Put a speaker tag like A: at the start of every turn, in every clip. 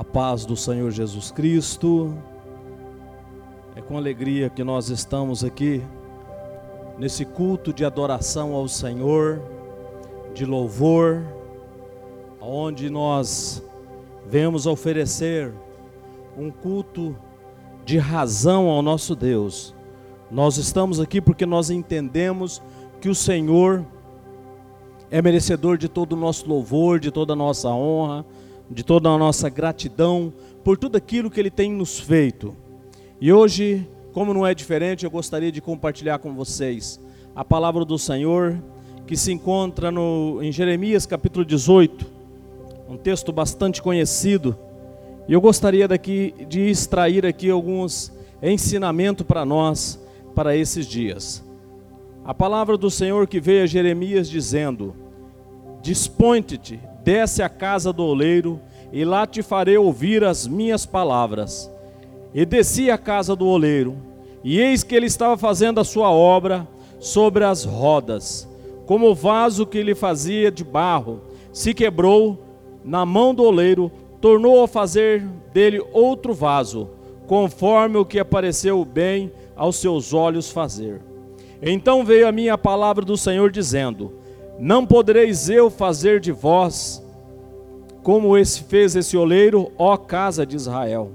A: A paz do Senhor Jesus Cristo. É com alegria que nós estamos aqui nesse culto de adoração ao Senhor, de louvor, onde nós vemos oferecer um culto de razão ao nosso Deus. Nós estamos aqui porque nós entendemos que o Senhor é merecedor de todo o nosso louvor, de toda a nossa honra, de toda a nossa gratidão por tudo aquilo que Ele tem nos feito. E hoje, como não é diferente, eu gostaria de compartilhar com vocês a palavra do Senhor que se encontra no, em Jeremias capítulo 18, um texto bastante conhecido. E eu gostaria daqui de extrair aqui alguns ensinamentos para nós para esses dias. A palavra do Senhor que veio a Jeremias dizendo: Dispõe-te, desce à casa do oleiro, e lá te farei ouvir as minhas palavras. E desci à casa do oleiro, e eis que ele estava fazendo a sua obra sobre as rodas, como o vaso que ele fazia de barro, se quebrou na mão do oleiro, tornou a fazer dele outro vaso, conforme o que apareceu bem aos seus olhos fazer. Então veio a minha palavra do Senhor dizendo: Não podereis eu fazer de vós como esse fez esse oleiro, ó casa de Israel.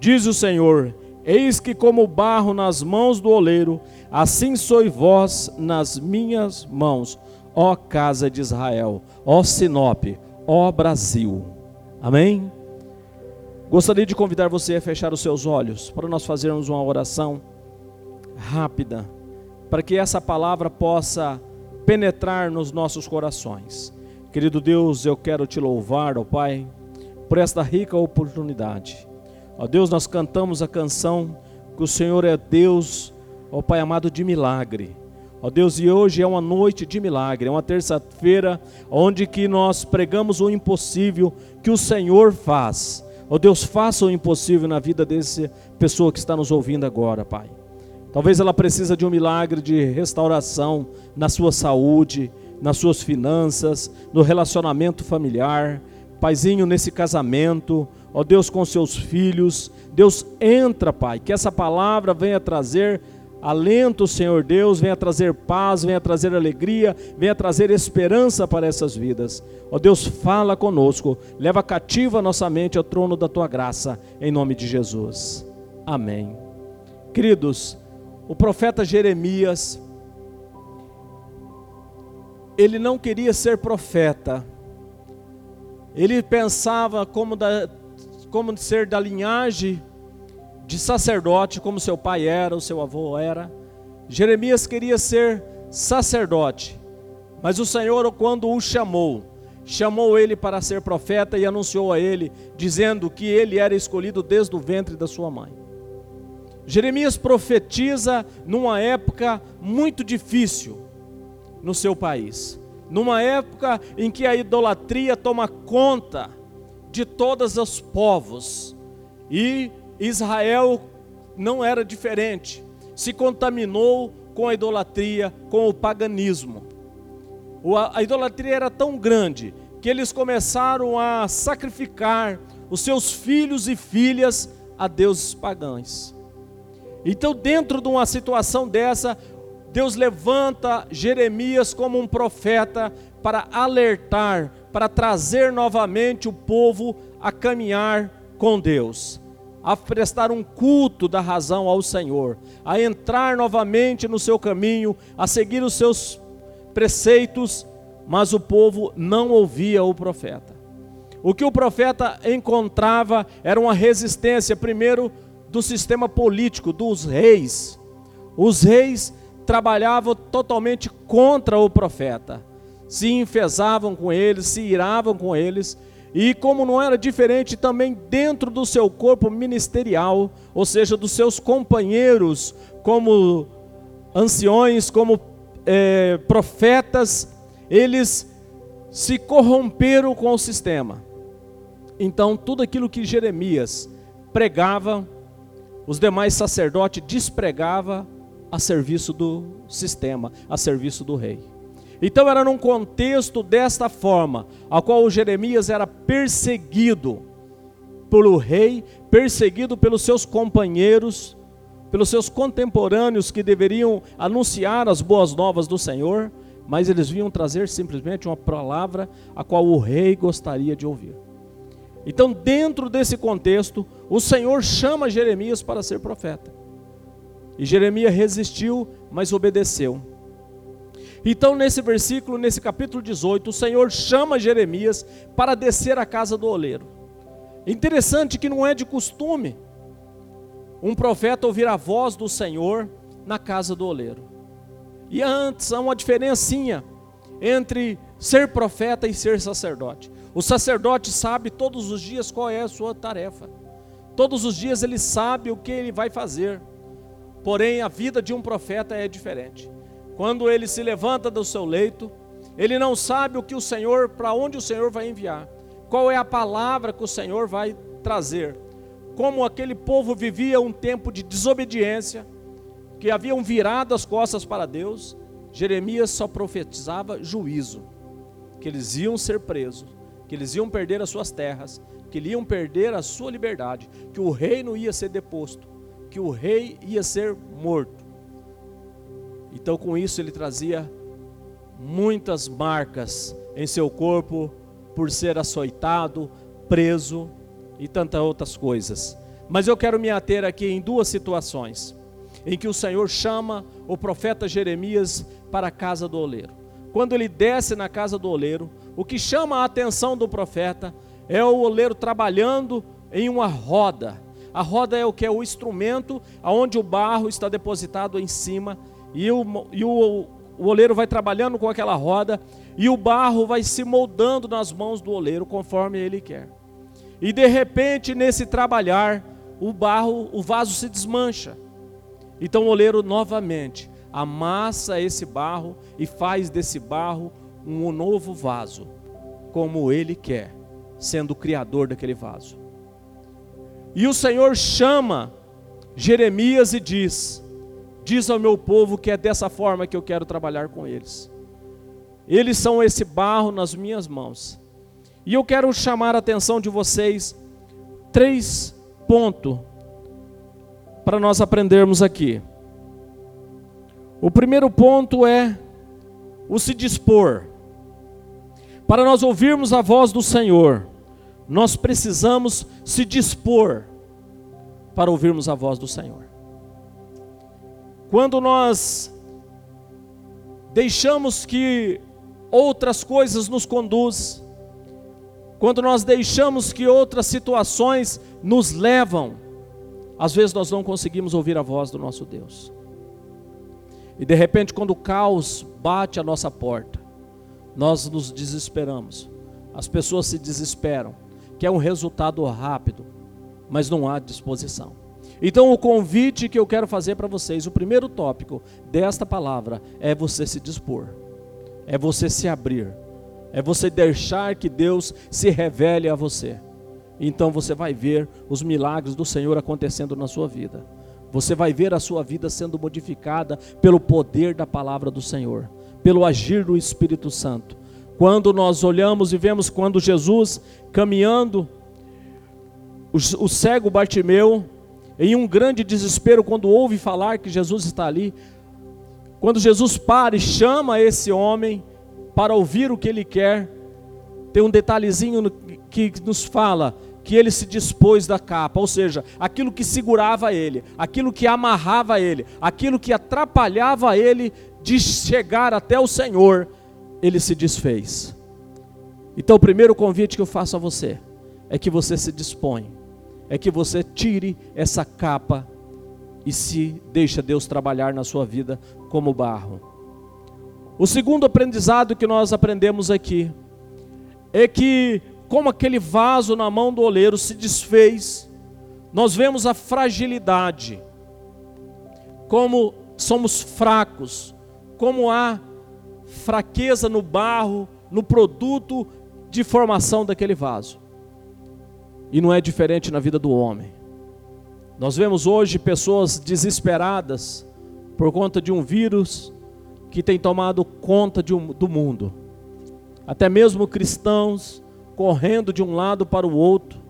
A: Diz o Senhor: Eis que como barro nas mãos do oleiro, assim sois vós nas minhas mãos, ó casa de Israel, ó Sinop, ó Brasil. Amém? Gostaria de convidar você a fechar os seus olhos para nós fazermos uma oração rápida para que essa palavra possa penetrar nos nossos corações. Querido Deus, eu quero te louvar, ó Pai, por esta rica oportunidade. Ó Deus, nós cantamos a canção que o Senhor é Deus, ó Pai amado, de milagre. Ó Deus, e hoje é uma noite de milagre, é uma terça-feira onde que nós pregamos o impossível que o Senhor faz. Ó Deus, faça o impossível na vida dessa pessoa que está nos ouvindo agora, Pai. Talvez ela precisa de um milagre de restauração na sua saúde, nas suas finanças, no relacionamento familiar. Paizinho, nesse casamento, ó Deus, com seus filhos. Deus, entra, Pai, que essa palavra venha trazer alento, Senhor Deus, venha trazer paz, venha trazer alegria, venha trazer esperança para essas vidas. Ó Deus, fala conosco, leva cativa nossa mente ao trono da tua graça, em nome de Jesus. Amém. Queridos, o profeta Jeremias, ele não queria ser profeta, ele pensava como, da, como ser da linhagem de sacerdote, como seu pai era, o seu avô era. Jeremias queria ser sacerdote, mas o Senhor, quando o chamou, chamou ele para ser profeta e anunciou a ele, dizendo que ele era escolhido desde o ventre da sua mãe. Jeremias profetiza numa época muito difícil no seu país, numa época em que a idolatria toma conta de todos os povos e Israel não era diferente, se contaminou com a idolatria, com o paganismo. A idolatria era tão grande que eles começaram a sacrificar os seus filhos e filhas a deuses pagãos. Então, dentro de uma situação dessa, Deus levanta Jeremias como um profeta para alertar, para trazer novamente o povo a caminhar com Deus, a prestar um culto da razão ao Senhor, a entrar novamente no seu caminho, a seguir os seus preceitos, mas o povo não ouvia o profeta. O que o profeta encontrava era uma resistência, primeiro, do sistema político, dos reis. Os reis trabalhavam totalmente contra o profeta, se enfesavam com eles, se iravam com eles, e como não era diferente também dentro do seu corpo ministerial, ou seja, dos seus companheiros, como anciões, como é, profetas, eles se corromperam com o sistema. Então, tudo aquilo que Jeremias pregava, os demais sacerdotes despregava a serviço do sistema, a serviço do rei. Então era num contexto desta forma, a qual o Jeremias era perseguido pelo rei, perseguido pelos seus companheiros, pelos seus contemporâneos que deveriam anunciar as boas novas do Senhor, mas eles vinham trazer simplesmente uma palavra a qual o rei gostaria de ouvir. Então, dentro desse contexto, o Senhor chama Jeremias para ser profeta. E Jeremias resistiu, mas obedeceu. Então, nesse versículo, nesse capítulo 18, o Senhor chama Jeremias para descer à casa do oleiro. Interessante que não é de costume um profeta ouvir a voz do Senhor na casa do oleiro. E antes há uma diferencinha entre ser profeta e ser sacerdote. O sacerdote sabe todos os dias qual é a sua tarefa. Todos os dias ele sabe o que ele vai fazer. Porém, a vida de um profeta é diferente. Quando ele se levanta do seu leito, ele não sabe o que o Senhor, para onde o Senhor vai enviar. Qual é a palavra que o Senhor vai trazer? Como aquele povo vivia um tempo de desobediência, que haviam virado as costas para Deus, Jeremias só profetizava juízo, que eles iam ser presos, que eles iam perder as suas terras, que eles iam perder a sua liberdade, que o reino ia ser deposto, que o rei ia ser morto. Então, com isso, ele trazia muitas marcas em seu corpo por ser açoitado, preso e tantas outras coisas. Mas eu quero me ater aqui em duas situações em que o Senhor chama o profeta Jeremias para a casa do oleiro. Quando ele desce na casa do oleiro, o que chama a atenção do profeta é o oleiro trabalhando em uma roda. A roda é o que é o instrumento aonde o barro está depositado em cima e o, e o, o oleiro vai trabalhando com aquela roda e o barro vai se moldando nas mãos do oleiro conforme ele quer. E de repente, nesse trabalhar, o barro, o vaso se desmancha. Então o oleiro novamente amassa esse barro e faz desse barro um novo vaso, como ele quer, sendo o criador daquele vaso. E o Senhor chama Jeremias e diz: Diz ao meu povo que é dessa forma que eu quero trabalhar com eles. Eles são esse barro nas minhas mãos. E eu quero chamar a atenção de vocês três pontos para nós aprendermos aqui. O primeiro ponto é o se dispor. Para nós ouvirmos a voz do Senhor, nós precisamos se dispor para ouvirmos a voz do Senhor. Quando nós deixamos que outras coisas nos conduz, quando nós deixamos que outras situações nos levam às vezes nós não conseguimos ouvir a voz do nosso Deus. E de repente, quando o caos bate a nossa porta, nós nos desesperamos. As pessoas se desesperam, que é um resultado rápido, mas não há disposição. Então, o convite que eu quero fazer para vocês, o primeiro tópico desta palavra é você se dispor, é você se abrir, é você deixar que Deus se revele a você então você vai ver os milagres do Senhor acontecendo na sua vida. Você vai ver a sua vida sendo modificada pelo poder da palavra do Senhor, pelo agir do Espírito Santo. Quando nós olhamos e vemos quando Jesus caminhando, o, cego Bartimeu, em um grande desespero, quando ouve falar que Jesus está ali, quando Jesus para e chama esse homem para ouvir o que ele quer, tem um detalhezinho que nos fala que ele se dispôs da capa, ou seja, aquilo que segurava ele, aquilo que amarrava ele, aquilo que atrapalhava ele de chegar até o Senhor, ele se desfez. Então, o primeiro convite que eu faço a você é que você se dispõe, é que você tire essa capa e se deixa Deus trabalhar na sua vida como barro. O segundo aprendizado que nós aprendemos aqui é que como aquele vaso na mão do oleiro se desfez, nós vemos a fragilidade, como somos fracos, como há fraqueza no barro, no produto de formação daquele vaso. E não é diferente na vida do homem. Nós vemos hoje pessoas desesperadas por conta de um vírus que tem tomado conta um, do mundo. Até mesmo cristãos correndo de um lado para o outro,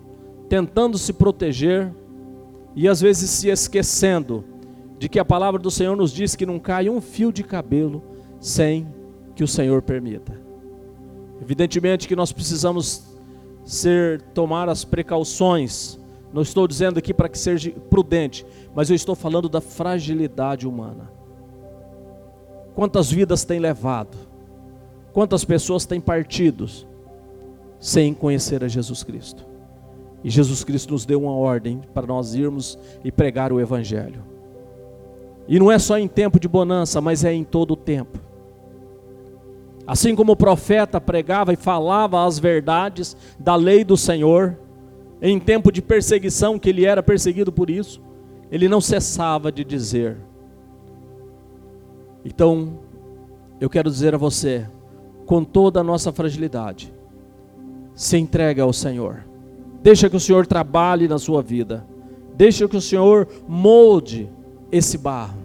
A: tentando se proteger e às vezes se esquecendo de que a palavra do Senhor nos diz que não cai um fio de cabelo sem que o Senhor permita. Evidentemente que nós precisamos ser tomar as precauções. Não estou dizendo aqui para que seja prudente, mas eu estou falando da fragilidade humana. Quantas vidas tem levado? Quantas pessoas têm partido sem conhecer a Jesus Cristo? E Jesus Cristo nos deu uma ordem para nós irmos e pregar o Evangelho. E não é só em tempo de bonança, mas é em todo o tempo. Assim como o profeta pregava e falava as verdades da lei do Senhor, em tempo de perseguição, que ele era perseguido por isso, ele não cessava de dizer: então, eu quero dizer a você, com toda a nossa fragilidade, se entregue ao Senhor. Deixa que o Senhor trabalhe na sua vida. Deixa que o Senhor molde esse barro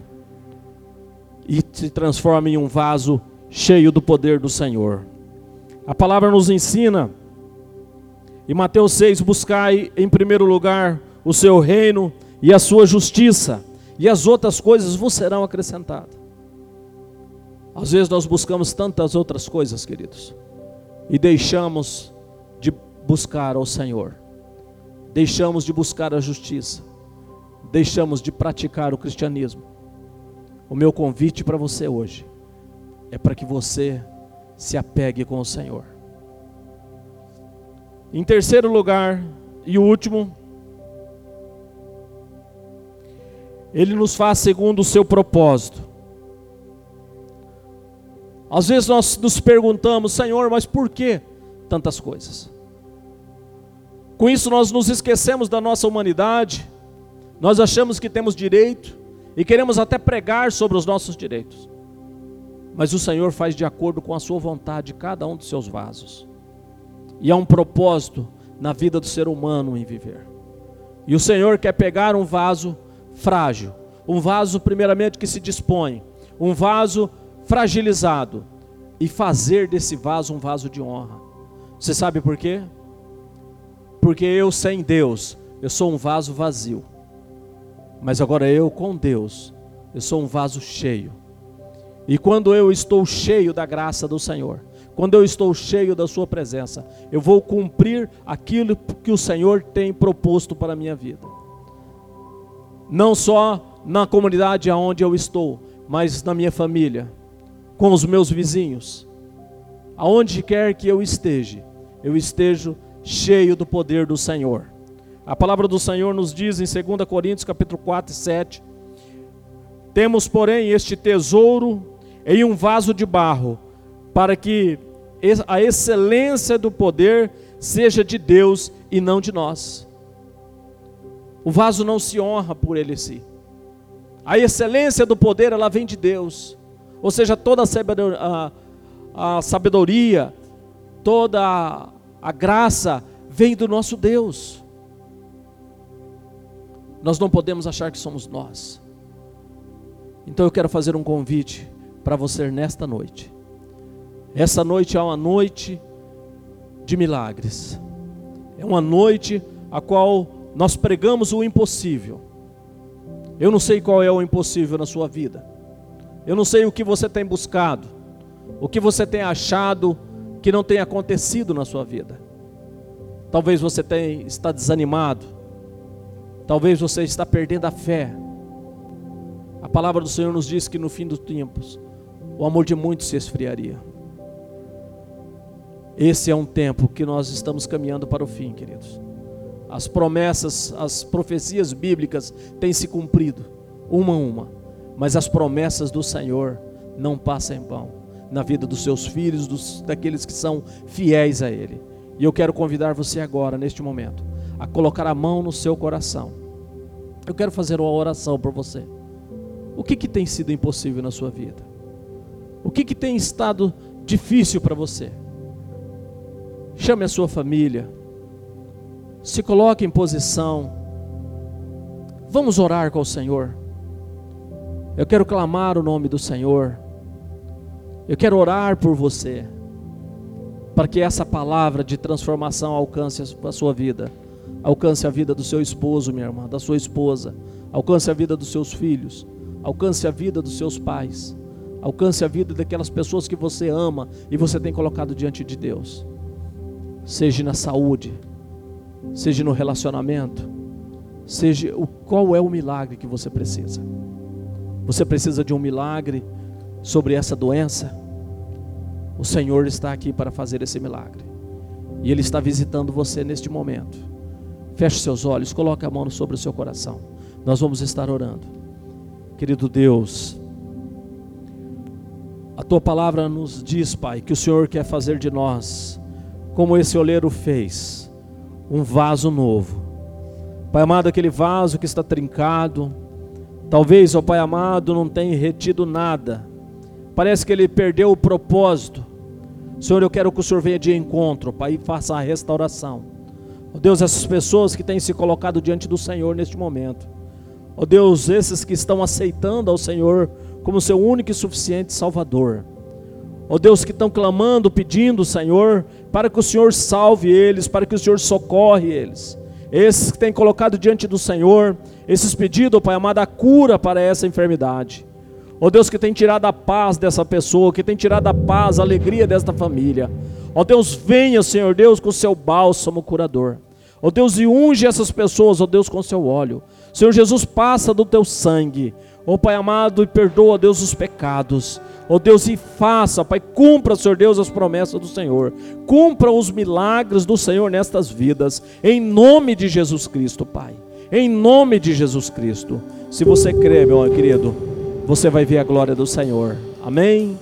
A: e se transforme em um vaso cheio do poder do Senhor. A palavra nos ensina, em Mateus 6, buscai em primeiro lugar o seu reino e a sua justiça, e as outras coisas vos serão acrescentadas. Às vezes nós buscamos tantas outras coisas, queridos, e deixamos de buscar ao Senhor, deixamos de buscar a justiça, deixamos de praticar o cristianismo. O meu convite para você hoje é para que você se apegue com o Senhor. Em terceiro lugar, e último, Ele nos faz segundo o seu propósito. Às vezes nós nos perguntamos, Senhor, mas por que tantas coisas? Com isso nós nos esquecemos da nossa humanidade, nós achamos que temos direito e queremos até pregar sobre os nossos direitos. Mas o Senhor faz de acordo com a sua vontade cada um dos seus vasos. E há um propósito na vida do ser humano em viver. E o Senhor quer pegar um vaso frágil, um vaso primeiramente que se dispõe, um vaso fragilizado e fazer desse vaso um vaso de honra. Você sabe por quê? Porque eu sem Deus, eu sou um vaso vazio. Mas agora eu com Deus, eu sou um vaso cheio. E quando eu estou cheio da graça do Senhor, quando eu estou cheio da Sua presença, eu vou cumprir aquilo que o Senhor tem proposto para a minha vida. Não só na comunidade aonde eu estou, mas na minha família, com os meus vizinhos. Aonde quer que eu esteja, eu esteja cheio do poder do Senhor. A palavra do Senhor nos diz em 2 Coríntios capítulo 4 e 7: Temos, porém, este tesouro em um vaso de barro, para que a excelência do poder seja de Deus e não de nós. O vaso não se honra por ele si. A excelência do poder ela vem de Deus. Ou seja, toda a, sabedoria, toda a graça vem do nosso Deus. Nós não podemos achar que somos nós. Então eu quero fazer um convite para você nesta noite. Essa noite é uma noite de milagres. É uma noite a qual nós pregamos o impossível. Eu não sei qual é o impossível na sua vida. Eu não sei o que você tem buscado, o que você tem achado que não tem acontecido na sua vida. Talvez você tenha, está desanimado, talvez você está perdendo a fé. A palavra do Senhor nos diz que no fim dos tempos o amor de muitos se esfriaria. Esse é um tempo que nós estamos caminhando para o fim, queridos. As promessas, as profecias bíblicas têm se cumprido, uma a uma mas as promessas do Senhor não passam em vão na vida dos seus filhos, dos, daqueles que são fiéis a Ele. E eu quero convidar você agora, neste momento, a colocar a mão no seu coração. Eu quero fazer uma oração por você. O que, que tem sido impossível na sua vida? O que, que tem estado difícil para você? Chame a sua família. Se coloque em posição. Vamos orar com o Senhor. Eu quero clamar o nome do Senhor. Eu quero orar por você, para que essa palavra de transformação alcance a sua vida, Alcance a vida do seu esposo, minha irmã, da sua esposa. Alcance a vida dos seus filhos. Alcance a vida dos seus pais. Alcance a vida daquelas pessoas que você ama e você tem colocado diante de Deus. Seja na saúde, seja no relacionamento, seja o qual é o milagre que você precisa. Você precisa de um milagre sobre essa doença? O Senhor está aqui para fazer esse milagre. E Ele está visitando você neste momento. Feche seus olhos, coloque a mão sobre o seu coração. Nós vamos estar orando. Querido Deus, a tua palavra nos diz, Pai, que o Senhor quer fazer de nós, como esse oleiro fez, um vaso novo. Pai amado, aquele vaso que está trincado, talvez, ó Pai amado, não tenha retido nada, parece que ele perdeu o propósito. Senhor, eu quero que o Senhor venha de encontro, Pai, e faça a restauração. Ó Deus, essas pessoas que têm se colocado diante do Senhor neste momento. Ó Deus, esses que estão aceitando ao Senhor como seu único e suficiente Salvador. Ó Deus, que estão clamando, pedindo, Senhor, para que o Senhor salve eles, para que o Senhor socorre eles. Esses que têm colocado diante do Senhor, esses pedidos, Pai amado, a cura para essa enfermidade. Ó Deus, que tem tirado a paz dessa pessoa, que tem tirado a paz, a alegria desta família. Ó Deus, venha, Senhor Deus, com o seu bálsamo curador. Ó Deus, e unge essas pessoas, ó Deus, com o seu óleo. Senhor Jesus, passa do teu sangue. Ó Pai amado, e perdoa, Deus, os pecados. Ó Deus, e faça, Pai, cumpra, Senhor Deus, as promessas do Senhor. Cumpra os milagres do Senhor nestas vidas. Em nome de Jesus Cristo, Pai. Em nome de Jesus Cristo. Se você crê, meu querido, você vai ver a glória do Senhor. Amém.